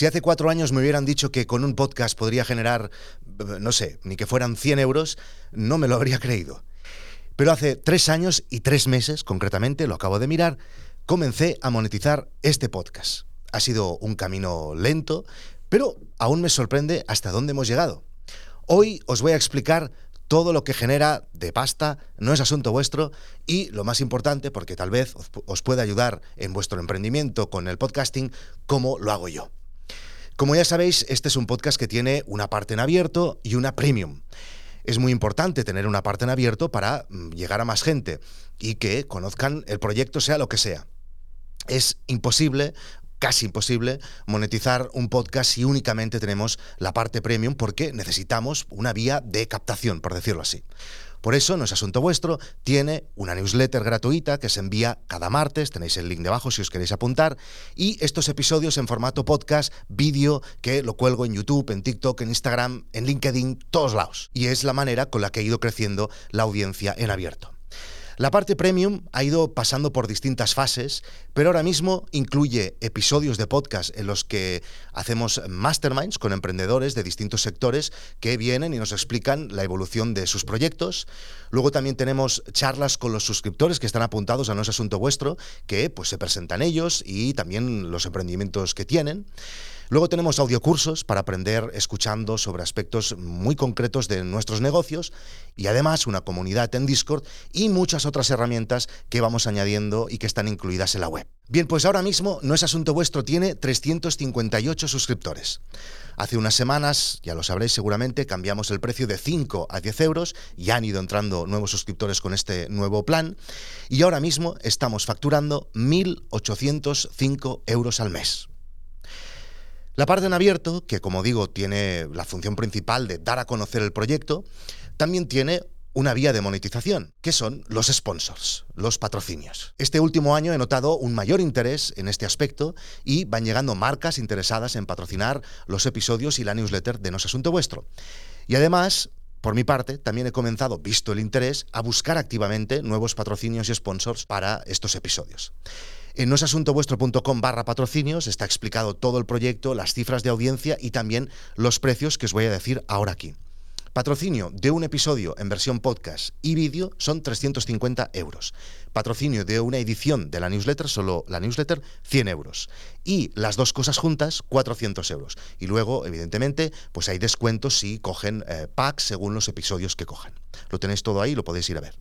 Si hace cuatro años me hubieran dicho que con un podcast podría generar, no sé, ni que fueran 100 euros, no me lo habría creído. Pero hace tres años y tres meses, concretamente, lo acabo de mirar, comencé a monetizar este podcast. Ha sido un camino lento, pero aún me sorprende hasta dónde hemos llegado. Hoy os voy a explicar todo lo que genera de pasta, no es asunto vuestro y lo más importante, porque tal vez os, pueda ayudar en vuestro emprendimiento con el podcasting, cómo lo hago yo. Como ya sabéis, este es un podcast que tiene una parte en abierto y una premium. Es muy importante tener una parte en abierto para mm, llegar a más gente y que conozcan el proyecto sea lo que sea. Es imposible casi imposible monetizar un podcast si únicamente tenemos la parte premium porque necesitamos una vía de captación, por decirlo así. Por eso, no es asunto vuestro, tiene una newsletter gratuita que se envía cada martes, tenéis el link debajo si os queréis apuntar, y estos episodios en formato podcast, vídeo, que lo cuelgo en YouTube, en TikTok, en Instagram, en LinkedIn, todos lados. Y es la manera con la que ha ido creciendo la audiencia en abierto. La parte premium ha ido pasando por distintas fases, pero ahora mismo incluye episodios de podcast en los que hacemos masterminds con emprendedores de distintos sectores que vienen y nos explican la evolución de sus proyectos. Luego también tenemos charlas con los suscriptores que están apuntados a No es Asunto Vuestro, que pues se presentan ellos y también los emprendimientos que tienen. Luego tenemos audiocursos para aprender escuchando sobre aspectos muy concretos de nuestros negocios y además una comunidad en Discord y muchas otras herramientas que vamos añadiendo y que están incluidas en la web. Bien, pues ahora mismo No es Asunto Vuestro tiene 358 suscriptores. Hace unas semanas, ya lo sabréis seguramente, cambiamos el precio de 5 a 10 euros, ya han ido entrando nuevos suscriptores con este nuevo plan y ahora mismo estamos facturando 1.805 euros al mes. La parte en abierto, que como digo tiene la función principal de dar a conocer el proyecto, también tiene una vía de monetización, que son los sponsors, los patrocinios. Este último año he notado un mayor interés en este aspecto y van llegando marcas interesadas en patrocinar los episodios y la newsletter de No es Asunto Vuestro. Y además, por mi parte, también he comenzado, visto el interés, a buscar activamente nuevos patrocinios y sponsors para estos episodios. En noesasuntovuestro.com barra patrocinios está explicado todo el proyecto, las cifras de audiencia y también los precios que os voy a decir ahora aquí. Patrocinio de un episodio en versión podcast y vídeo son 350 euros. Patrocinio de una edición de la newsletter, solo la newsletter, 100 euros. Y las dos cosas juntas, 400 euros. Y luego, evidentemente, pues hay descuentos si cogen eh, packs según los episodios que cogen. Lo tenéis todo ahí, lo podéis ir a ver.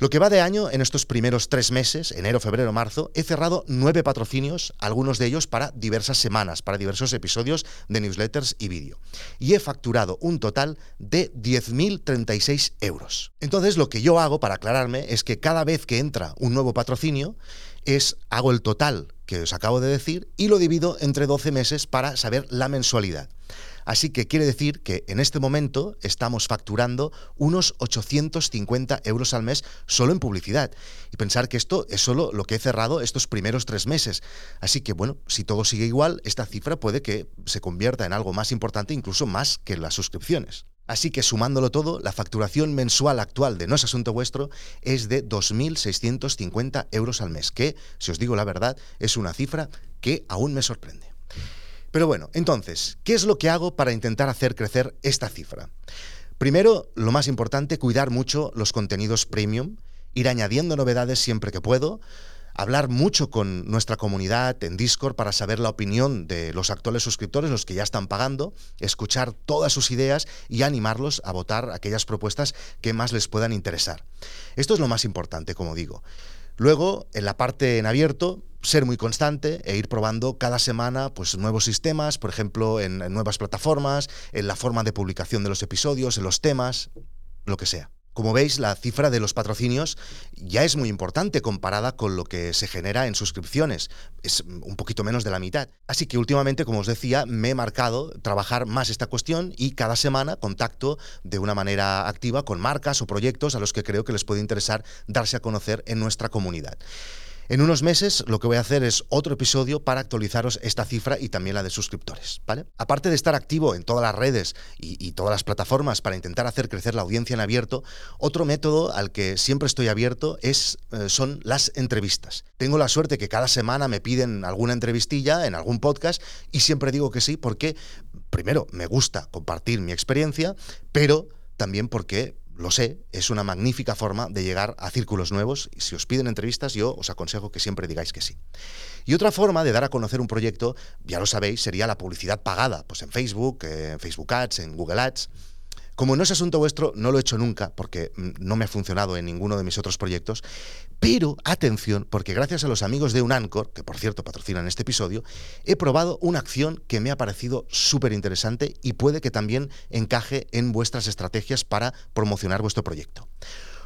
Lo que va de año, en estos primeros tres meses, enero, febrero, marzo, he cerrado nueve patrocinios, algunos de ellos para diversas semanas, para diversos episodios de newsletters y vídeo. Y he facturado un total de 10.036 euros. Entonces, lo que yo hago, para aclararme, es que cada vez que entra un nuevo patrocinio, es hago el total que os acabo de decir y lo divido entre 12 meses para saber la mensualidad. Así que quiere decir que en este momento estamos facturando unos 850 euros al mes solo en publicidad. Y pensar que esto es solo lo que he cerrado estos primeros tres meses. Así que bueno, si todo sigue igual, esta cifra puede que se convierta en algo más importante, incluso más que las suscripciones. Así que sumándolo todo, la facturación mensual actual de No es Asunto Vuestro es de 2.650 euros al mes, que, si os digo la verdad, es una cifra que aún me sorprende. Pero bueno, entonces, ¿qué es lo que hago para intentar hacer crecer esta cifra? Primero, lo más importante, cuidar mucho los contenidos premium, ir añadiendo novedades siempre que puedo, hablar mucho con nuestra comunidad en Discord para saber la opinión de los actuales suscriptores, los que ya están pagando, escuchar todas sus ideas y animarlos a votar aquellas propuestas que más les puedan interesar. Esto es lo más importante, como digo. Luego, en la parte en abierto, ser muy constante e ir probando cada semana pues, nuevos sistemas, por ejemplo, en, nuevas plataformas, en la forma de publicación de los episodios, en los temas, lo que sea. Como veis, la cifra de los patrocinios ya es muy importante comparada con lo que se genera en suscripciones. Es un poquito menos de la mitad. Así que últimamente, como os decía, me he marcado trabajar más esta cuestión y cada semana contacto de una manera activa con marcas o proyectos a los que creo que les puede interesar darse a conocer en nuestra comunidad. En unos meses lo que voy a hacer es otro episodio para actualizaros esta cifra y también la de suscriptores, ¿vale? Aparte de estar activo en todas las redes y, todas las plataformas para intentar hacer crecer la audiencia en abierto, otro método al que siempre estoy abierto es, eh, son las entrevistas. Tengo la suerte que cada semana me piden alguna entrevistilla en algún podcast y siempre digo que sí porque, primero, me gusta compartir mi experiencia, pero también porque lo sé, es una magnífica forma de llegar a círculos nuevos si os piden entrevistas yo os aconsejo que siempre digáis que sí. Y otra forma de dar a conocer un proyecto, ya lo sabéis, sería la publicidad pagada, pues en Facebook, en Facebook Ads, en Google Ads. Como no es asunto vuestro, no lo he hecho nunca porque mm, no me ha funcionado en ninguno de mis otros proyectos. Pero atención, porque gracias a los amigos de Unancor, que por cierto patrocinan este episodio, he probado una acción que me ha parecido súper interesante y puede que también encaje en vuestras estrategias para promocionar vuestro proyecto.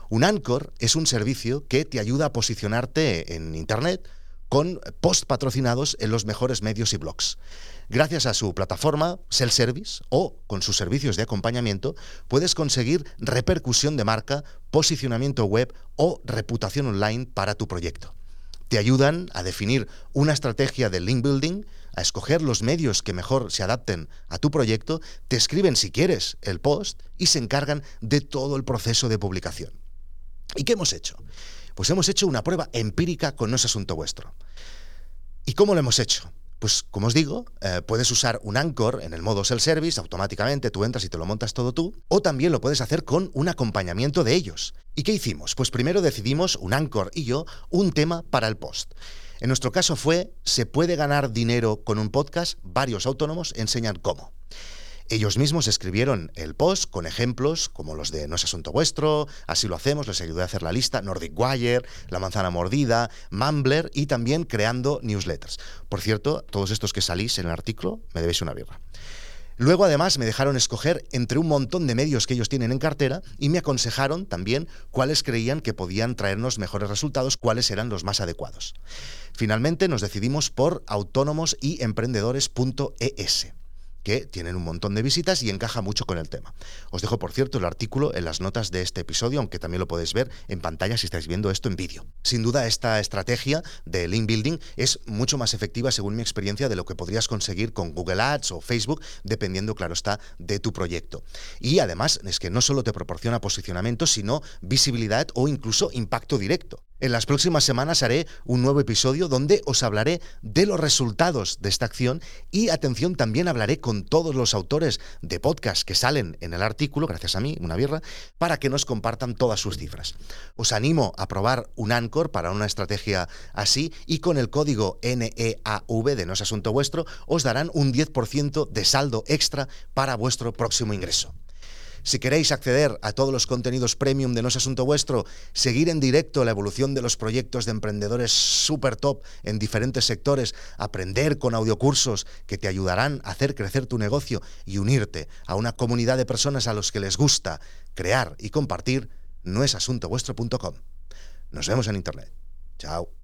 Unancor es un servicio que te ayuda a posicionarte en Internet con post patrocinados en los mejores medios y blogs. Gracias a su plataforma Self-Service o con sus servicios de acompañamiento, puedes conseguir repercusión de marca, posicionamiento web o reputación online para tu proyecto. Te ayudan a definir una estrategia de link building, a escoger los medios que mejor se adapten a tu proyecto, te escriben si quieres el post y se encargan de todo el proceso de publicación. ¿Y qué hemos hecho? Pues hemos hecho una prueba empírica con No es Asunto Vuestro. ¿Y cómo lo hemos hecho? Pues como os digo, eh, puedes usar un Anchor en el modo self-service, automáticamente tú entras y te lo montas todo tú, o también lo puedes hacer con un acompañamiento de ellos. ¿Y qué hicimos? Pues primero decidimos, un Anchor y yo, un tema para el post. En nuestro caso fue, ¿se puede ganar dinero con un podcast? Varios autónomos enseñan cómo. Ellos mismos escribieron el post con ejemplos como los de No es asunto vuestro, así lo hacemos, les ayudé a hacer la lista, Nordic Wire, La manzana mordida, Mumbler y también creando newsletters. Por cierto, todos estos que salís en el artículo, me debéis una birra. Luego además me dejaron escoger entre un montón de medios que ellos tienen en cartera y me aconsejaron también cuáles creían que podían traernos mejores resultados, cuáles eran los más adecuados. Finalmente nos decidimos por autónomos y emprendedores.es que tienen un montón de visitas y encaja mucho con el tema. Os dejo, por cierto, el artículo en las notas de este episodio, aunque también lo podéis ver en pantalla si estáis viendo esto en vídeo. Sin duda, esta estrategia de link building es mucho más efectiva, según mi experiencia, de lo que podrías conseguir con Google Ads o Facebook, dependiendo, claro está, de tu proyecto. Y además, es que no solo te proporciona posicionamiento, sino visibilidad o incluso impacto directo. En las próximas semanas haré un nuevo episodio donde os hablaré de los resultados de esta acción y atención, también hablaré con todos los autores de podcast que salen en el artículo, gracias a mí, una birra, para que nos compartan todas sus cifras. Os animo a probar un Anchor para una estrategia así y con el código NEAV de No es Asunto Vuestro os darán un 10% de saldo extra para vuestro próximo ingreso. Si queréis acceder a todos los contenidos premium de No es Asunto Vuestro, seguir en directo la evolución de los proyectos de emprendedores super top en diferentes sectores, aprender con audiocursos que te ayudarán a hacer crecer tu negocio y unirte a una comunidad de personas a los que les gusta crear y compartir, no es asuntovuestro.com. Nos vemos en Internet. Chao.